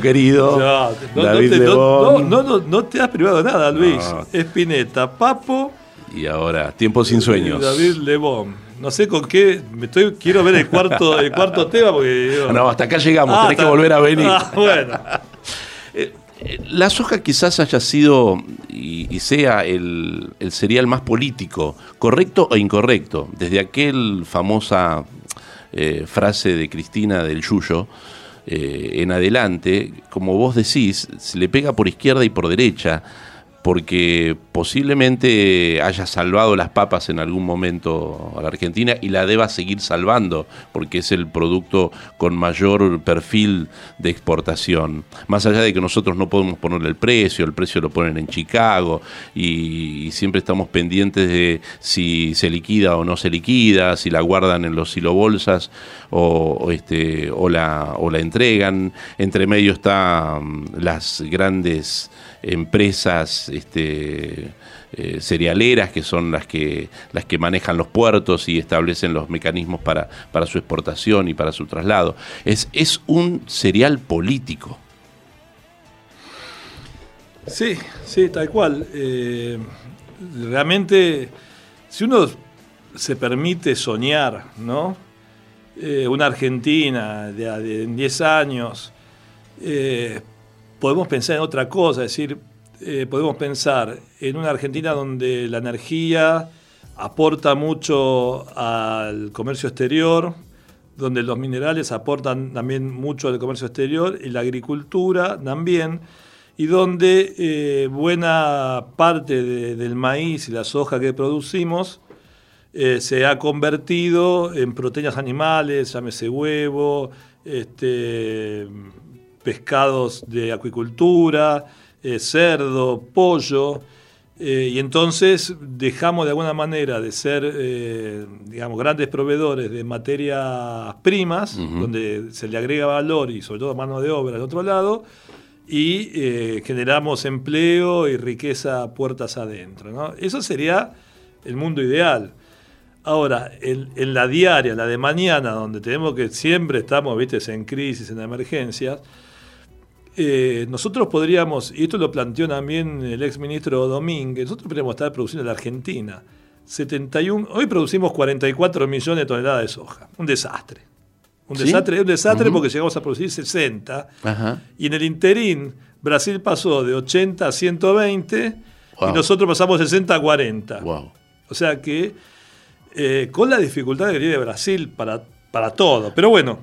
Querido, No, no, David no te, no, Lebón. no, no, no te has privado nada, Luis. Espineta, Papo Y ahora, Tiempo sin sueños. David Lebón. No sé con qué. Me estoy, quiero ver el cuarto, el cuarto tema porque. digo- No, hasta acá llegamos, Ah, tenés que volver a venir. Ah, bueno. Eh, La soja quizás haya sido y, y sea el, el cereal más político, correcto o incorrecto. Desde aquel famosa eh, frase de Cristina del Yuyo eh, en adelante, como vos decís, se le pega por izquierda y por derecha, porque posiblemente haya salvado las papas en algún momento a la Argentina y la deba seguir salvando, porque es el producto con mayor perfil de exportación. Más allá de que nosotros no podemos ponerle el precio, el precio lo ponen en Chicago y, siempre estamos pendientes de si se liquida o no se liquida, si la guardan en los silobolsas o, o este, o, la, o la entregan. Entre medio están las grandes empresas este, eh, cerealeras que son las que las que manejan los puertos y establecen los mecanismos para, para su exportación y para su traslado. Es, es un cereal político. Sí, sí, tal cual. Eh, realmente, si uno se permite soñar, ¿no? Eh, una Argentina de, en 10 años, podemos pensar en otra cosa, es decir, eh, podemos pensar en una Argentina donde la energía aporta mucho al comercio exterior, donde los minerales aportan también mucho al comercio exterior y la agricultura también, y donde eh, buena parte de- del maíz y la soja que producimos eh, se ha convertido en proteínas animales, llámese huevo, este, pescados de acuicultura, eh, cerdo, pollo, eh, y entonces dejamos de alguna manera de ser, eh, digamos, grandes proveedores de materias primas, donde se le agrega valor y sobre todo mano de obra de otro lado, y eh, generamos empleo y riqueza puertas adentro. ¿no? Eso sería el mundo ideal. Ahora, en, en la diaria, la de mañana, donde tenemos que siempre estamos, viste, en crisis, en emergencias, eh, nosotros podríamos, y esto lo planteó también el ex ministro Domínguez, nosotros podríamos estar produciendo en la Argentina 71, hoy producimos 44 millones de toneladas de soja, un desastre. Un ¿Sí? desastre, un desastre porque llegamos a producir 60 Ajá. y en el interín Brasil pasó de 80 a 120 Wow. y nosotros pasamos de 60 a 40. Wow. O sea que eh, con la dificultad que tiene Brasil para, para todo. Pero bueno,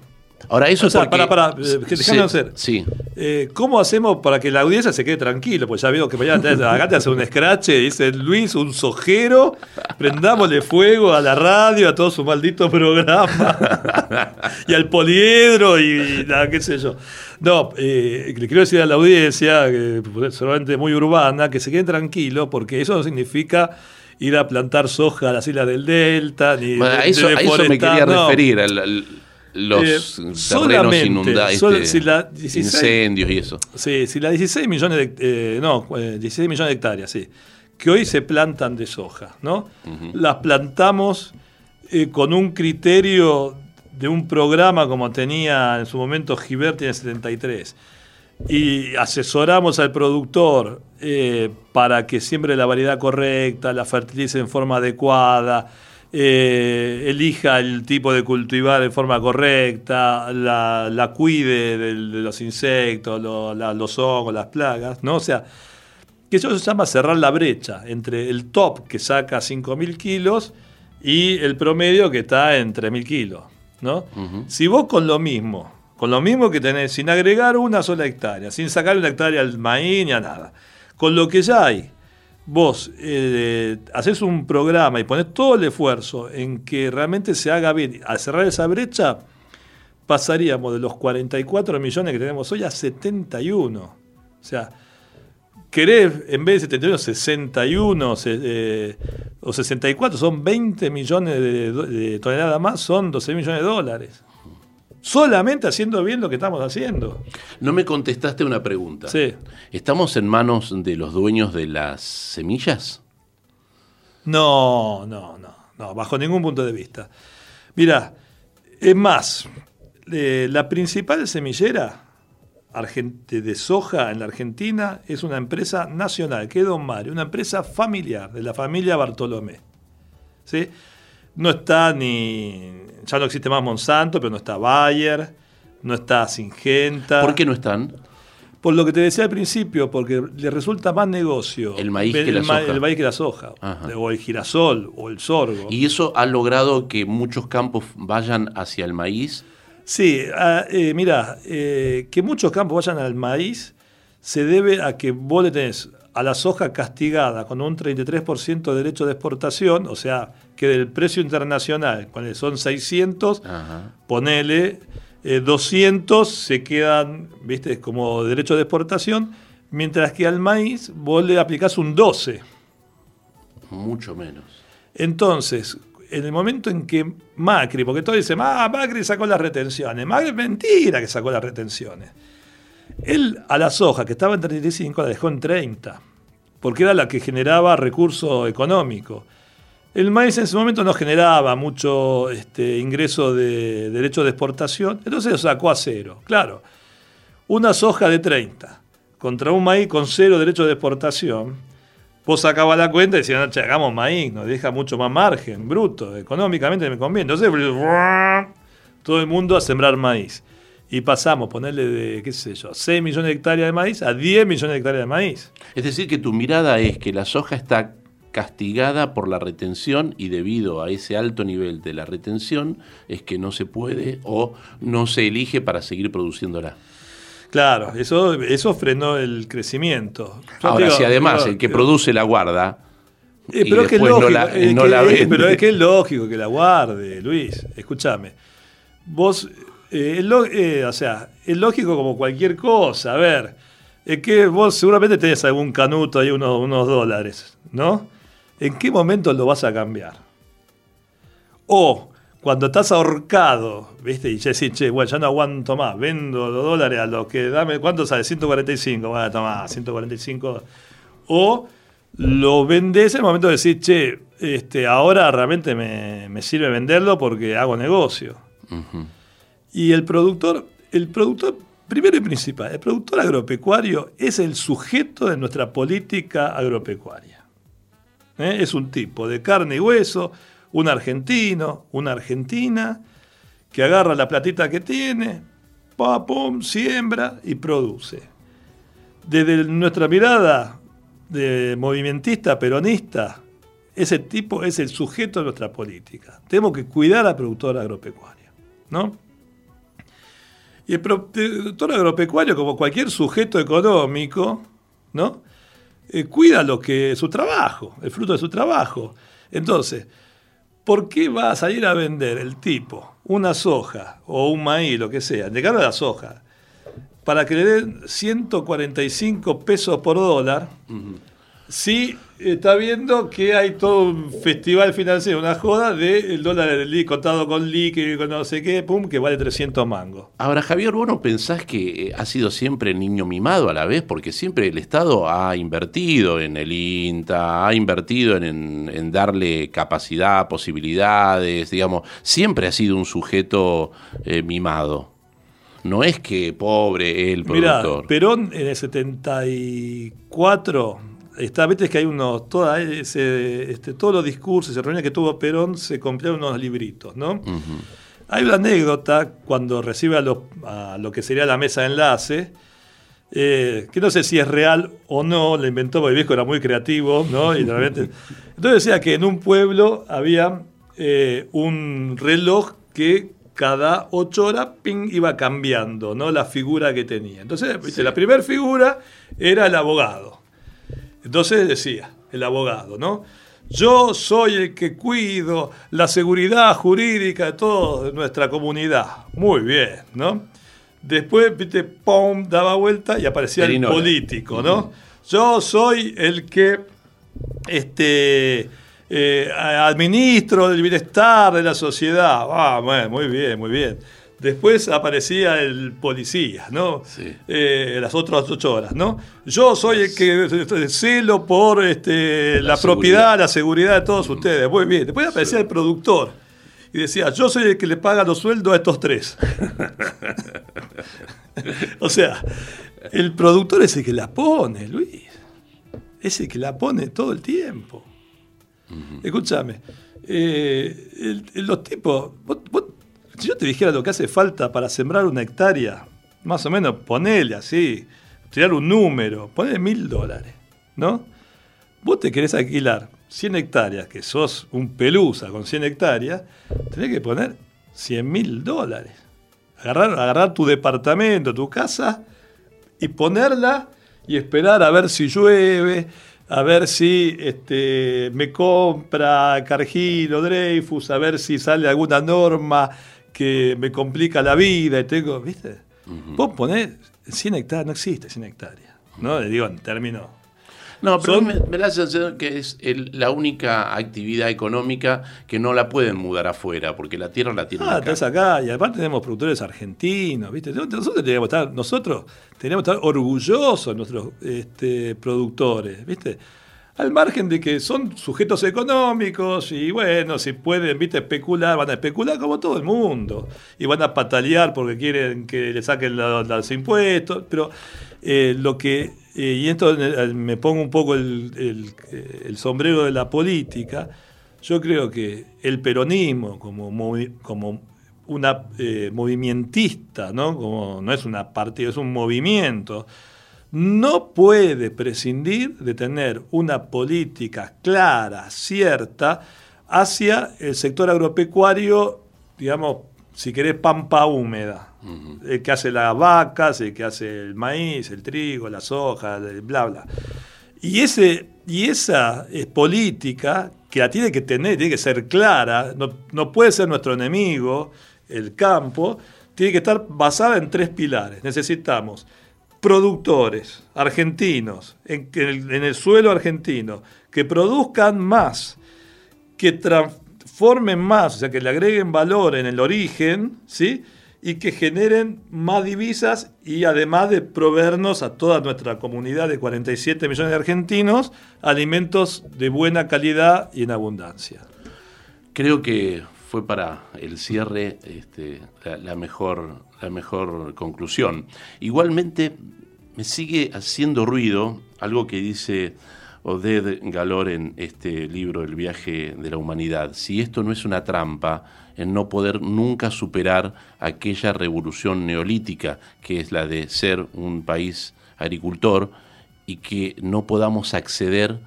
Ahora eso O sea, porque- para, para, eh, déjame hacer. Sí. eh, ¿cómo hacemos para que la audiencia se quede tranquilo? Pues ya veo que mañana acá te hace un scratch, dice Luis, un sojero, prendámosle fuego a la radio, a todo su maldito programa, y al poliedro y, y nada, qué sé yo. No, eh, le quiero decir a la audiencia, que seguramente muy urbana, que se quede tranquilo, porque eso no significa ir a plantar soja a las islas del Delta, ni Bueno, a eso, a eso me quería no. referir, al- al- los Eh, terrenos inundados, si 16 incendios y eso. Sí, si las 16 millones de, eh, no, eh, 16 millones de hectáreas, sí, que hoy se plantan de soja, ¿no? Las plantamos eh, con un criterio de un programa como tenía en su momento Giberti en el 73 y asesoramos al productor eh, para que siembre la variedad correcta, la fertilice en forma adecuada, eh, elija el tipo de cultivar en forma correcta, la, la cuide de, los insectos, lo- la- los hongos, las plagas, ¿no? O sea, que eso se llama cerrar la brecha entre el top que saca 5.000 kilos y el promedio que está en 3.000 kilos, ¿no? Si vos con lo mismo, con lo mismo que tenés, sin agregar una sola hectárea, sin sacar una hectárea al maíz ni a nada, con lo que ya hay, vos eh, haces un programa y pones todo el esfuerzo en que realmente se haga bien, al cerrar esa brecha, pasaríamos de los 44 millones que tenemos hoy a 71. O sea, querés en vez de 71, 61 se- eh, o 64, son 20 millones de, de toneladas más, son 12 millones de dólares. Solamente haciendo bien lo que estamos haciendo. No me contestaste una pregunta. Sí. ¿Estamos en manos de los dueños de las semillas? No, no, no, no, bajo ningún punto de vista. Mira, Es más, eh, la principal semillera de soja en la Argentina es una empresa nacional, que es Don Mario, una empresa familiar, de la familia Bartolomé. ¿Sí? No está ni. Ya no existe más Monsanto, pero no está Bayer, no está Singenta. ¿Por qué no están? Por lo que te decía al principio, porque le resulta más negocio El maíz que la soja. el maíz que la soja, Ajá. o el girasol, o el sorgo. Y eso ha logrado que muchos campos vayan hacia el maíz. Sí, ah, eh, mira, eh, que muchos campos vayan al maíz se debe a que vos le tenés a la soja castigada con un 33% de derecho de exportación, o sea, que del precio internacional, ponele, son 600, Ajá. ponele eh, 200 se quedan, viste, como derecho de exportación, mientras que al maíz vos le aplicás un 12. Mucho menos. Entonces, en el momento en que Macri, porque todos dicen, ah, Macri sacó las retenciones, Macri mentira que sacó las retenciones. Él a la soja, que estaba en 35, la dejó en 30, porque era la que generaba recurso económico. El maíz en ese momento no generaba mucho este, ingreso de derecho de exportación, entonces lo sacó a cero. Claro, una soja de 30 contra un maíz con cero derecho de exportación, vos sacabas la cuenta y decías, no, che, hagamos maíz, nos deja mucho más margen, bruto, económicamente me conviene. Entonces, todo el mundo a sembrar maíz. Y pasamos, ponerle de, qué sé yo, 6 millones de hectáreas de maíz a 10 millones de hectáreas de maíz. Es decir, que tu mirada es que la soja está castigada por la retención y debido a ese alto nivel de la retención es que no se puede o no se elige para seguir produciéndola. Claro, eso, eso frenó el crecimiento. Yo Ahora, digo, si además el que produce la guarda Eh, y pero es que es después no lógico, la- no que- la eh, vende. pero es que es lógico que la guarde, Luis. Escúchame. Vos, eh, eh, o sea, es lógico como cualquier cosa. A ver, es que vos seguramente tenés algún canuto ahí, unos, unos dólares, ¿no? ¿En qué momento lo vas a cambiar? O cuando estás ahorcado, ¿viste? Y ya decís, che, bueno, ya no aguanto más, vendo los dólares a los que dame, ¿cuánto sale? 145, bueno, toma, 145. O lo vendés en el momento de decir, che, este, ahora realmente me, me sirve venderlo porque hago negocio. Y el productor, el productor, primero y principal, el productor agropecuario es el sujeto de nuestra política agropecuaria. ¿Eh? Es un tipo de carne y hueso, un argentino, una argentina, que agarra la platita que tiene, pa, pum, siembra y produce. Desde nuestra mirada de movimentista, peronista, ese tipo es el sujeto de nuestra política. Tenemos que cuidar al productor agropecuario, ¿no? Y el productor agropecuario, como cualquier sujeto económico, ¿no? Eh, cuida lo que su trabajo, el fruto de su trabajo. Entonces, ¿por qué va a salir a vender el tipo una soja o un maíz, lo que sea, de cara a la soja, para que le den 145 pesos por dólar? Sí, está viendo que hay todo un festival financiero, una joda del dólar del contado con líquido, con no sé qué, pum, que vale 300 mangos. Ahora, Javier, ¿vos no pensás que eh, ha sido siempre niño mimado a la vez? Porque siempre el Estado ha invertido en el INTA, ha invertido en, en- en darle capacidad, posibilidades, digamos, siempre ha sido un sujeto eh, mimado. No es que pobre el productor. Perón en el 74, está, viste que hay unos, toda ese, este, todos los discursos y reuniones que tuvo Perón se compraron unos libritos, ¿no? Hay una anécdota cuando recibe a lo, a lo que sería la mesa de enlace, eh, que no sé si es real o no, la inventó porque el viejo era muy creativo, ¿no? Y realmente- entonces decía que en un pueblo había eh, un reloj que cada ocho horas ping, iba cambiando, ¿no? La figura que tenía. Entonces, ¿viste? la primera figura era el abogado. Entonces decía, el abogado, ¿no? Yo soy el que cuido la seguridad jurídica de toda nuestra comunidad. Muy bien, ¿no? Después, viste, pum, daba vuelta y aparecía el político, ¿no? Yo soy el que este, eh, administro el bienestar de la sociedad. Ah, bueno, muy bien, muy bien. Después aparecía el policía, ¿no? Sí. Eh, las otras ocho horas, ¿no? Yo soy el que celo por este, la, La propiedad, la seguridad de todos ustedes. Muy bien. Después aparecía el productor. Y y decía, yo soy el que le paga los sueldos a estos tres. o sea, el productor es el que la pone, Luis. Es el que la pone todo el tiempo. Escúchame, eh, los tipos, si yo te dijera lo que hace falta para sembrar una hectárea, más o menos ponele así, tirar un número, ponele mil dólares, ¿no? Vos te querés alquilar 100 hectáreas, que sos un pelusa con 100 hectáreas, tenés que poner 100 mil dólares. Agarrar, tu departamento, tu casa y ponerla y esperar a ver si llueve, a ver si este, me compra Cargill o Dreyfus, a ver si sale alguna norma que me complica la vida y tengo, ¿viste? Vos ponés 100 hectáreas, no existe 100 hectáreas, ¿no? Le digo en términos no, pero me, da la sensación que es la única actividad económica que no la pueden mudar afuera, porque la tierra la tienen ah, acá. acá, y aparte tenemos productores argentinos, ¿viste? Nosotros tenemos que estar, nosotros tenemos que estar orgullosos de nuestros este, productores, ¿viste? Al margen de que son sujetos económicos y bueno, si pueden, viste, especular, van a especular como todo el mundo. Y van a patalear porque quieren que le saquen los, impuestos. Pero eh, lo que eh, y esto eh, me pongo un poco el, sombrero de la política, yo creo que el peronismo como, como una eh, movimentista, ¿no? Como no es una partida, es un movimiento, no puede prescindir de tener una política clara, cierta, hacia el sector agropecuario, digamos, si querés, pampa húmeda. El que hace las vacas, el que hace el maíz, el trigo, la soja, bla, bla. Y, ese, y esa es política que la tiene que tener, tiene que ser clara, no, puede ser nuestro enemigo, el campo, tiene que estar basada en tres pilares. Necesitamos productores argentinos en, en el suelo argentino que produzcan más, que transformen más, o sea, que le agreguen valor en el origen, ¿sí? y que generen más divisas y además de proveernos a toda nuestra comunidad de 47 millones de argentinos alimentos de buena calidad y en abundancia. Creo que fue para el cierre este, la, mejor, la mejor conclusión. Igualmente me sigue haciendo ruido algo que dice Oded Galor en este libro El viaje de la humanidad. Si esto no es una trampa, en no poder nunca superar aquella revolución neolítica que es la de ser un país agricultor y que no podamos acceder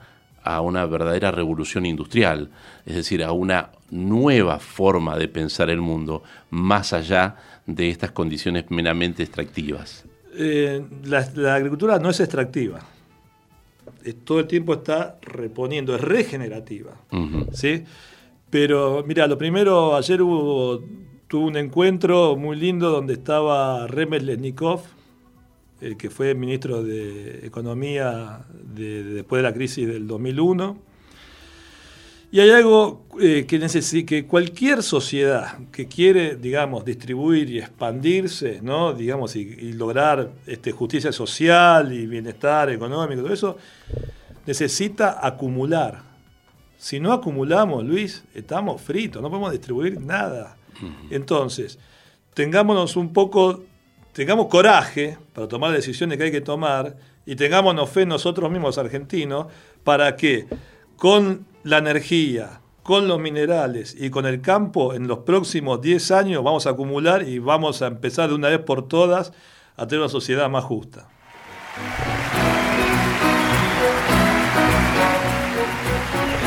a una verdadera revolución industrial, es decir, a una nueva forma de pensar el mundo más allá de estas condiciones meramente extractivas. Eh, la, agricultura no es extractiva, todo el tiempo está reponiendo, es regenerativa. ¿sí? Pero mira, lo primero, ayer hubo, tuve un encuentro muy lindo donde estaba Remes Lesnikov, el que fue ministro de Economía después de la crisis del 2001. Y hay algo eh, que necesita, que cualquier sociedad que quiere, digamos, distribuir y expandirse, ¿no? digamos, y, lograr este, justicia social y bienestar económico, todo eso, necesita acumular. Si no acumulamos, Luis, estamos fritos, no podemos distribuir nada. Entonces, tengámonos un poco, tengamos coraje para tomar decisiones que hay que tomar y tengámonos fe nosotros mismos argentinos para que con la energía, con los minerales y con el campo, en los próximos 10 años vamos a acumular y vamos a empezar de una vez por todas a tener una sociedad más justa.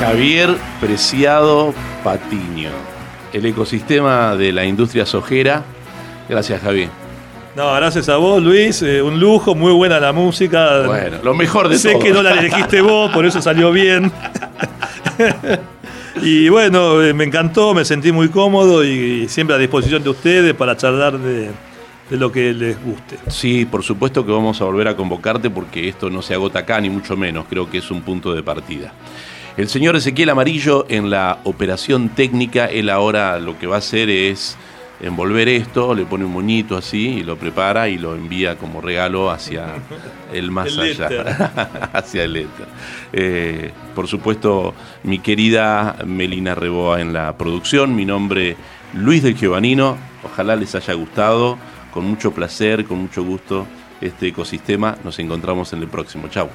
Javier Preciado Patiño, el ecosistema de la industria sojera. Gracias, Javier. No, gracias a vos, Luis. Eh, un lujo, muy buena la música. Bueno, lo mejor de todo. Sé que no la elegiste vos, por eso salió bien. y bueno, eh, me encantó, me sentí muy cómodo y siempre a disposición de ustedes para charlar de, de lo que les guste. Sí, por supuesto que vamos a volver a convocarte porque esto no se agota acá, ni mucho menos. Creo que es un punto de partida. El señor Ezequiel Amarillo en la operación técnica, él ahora lo que va a hacer es envolver esto, le pone un moñito así y lo prepara y lo envía como regalo hacia el más El allá, hacia el éter. Eh, por supuesto, mi querida Melina Reboa en la producción, mi nombre Luis del Giovanino, ojalá les haya gustado, con mucho placer, con mucho gusto este ecosistema, nos encontramos en el próximo, chao.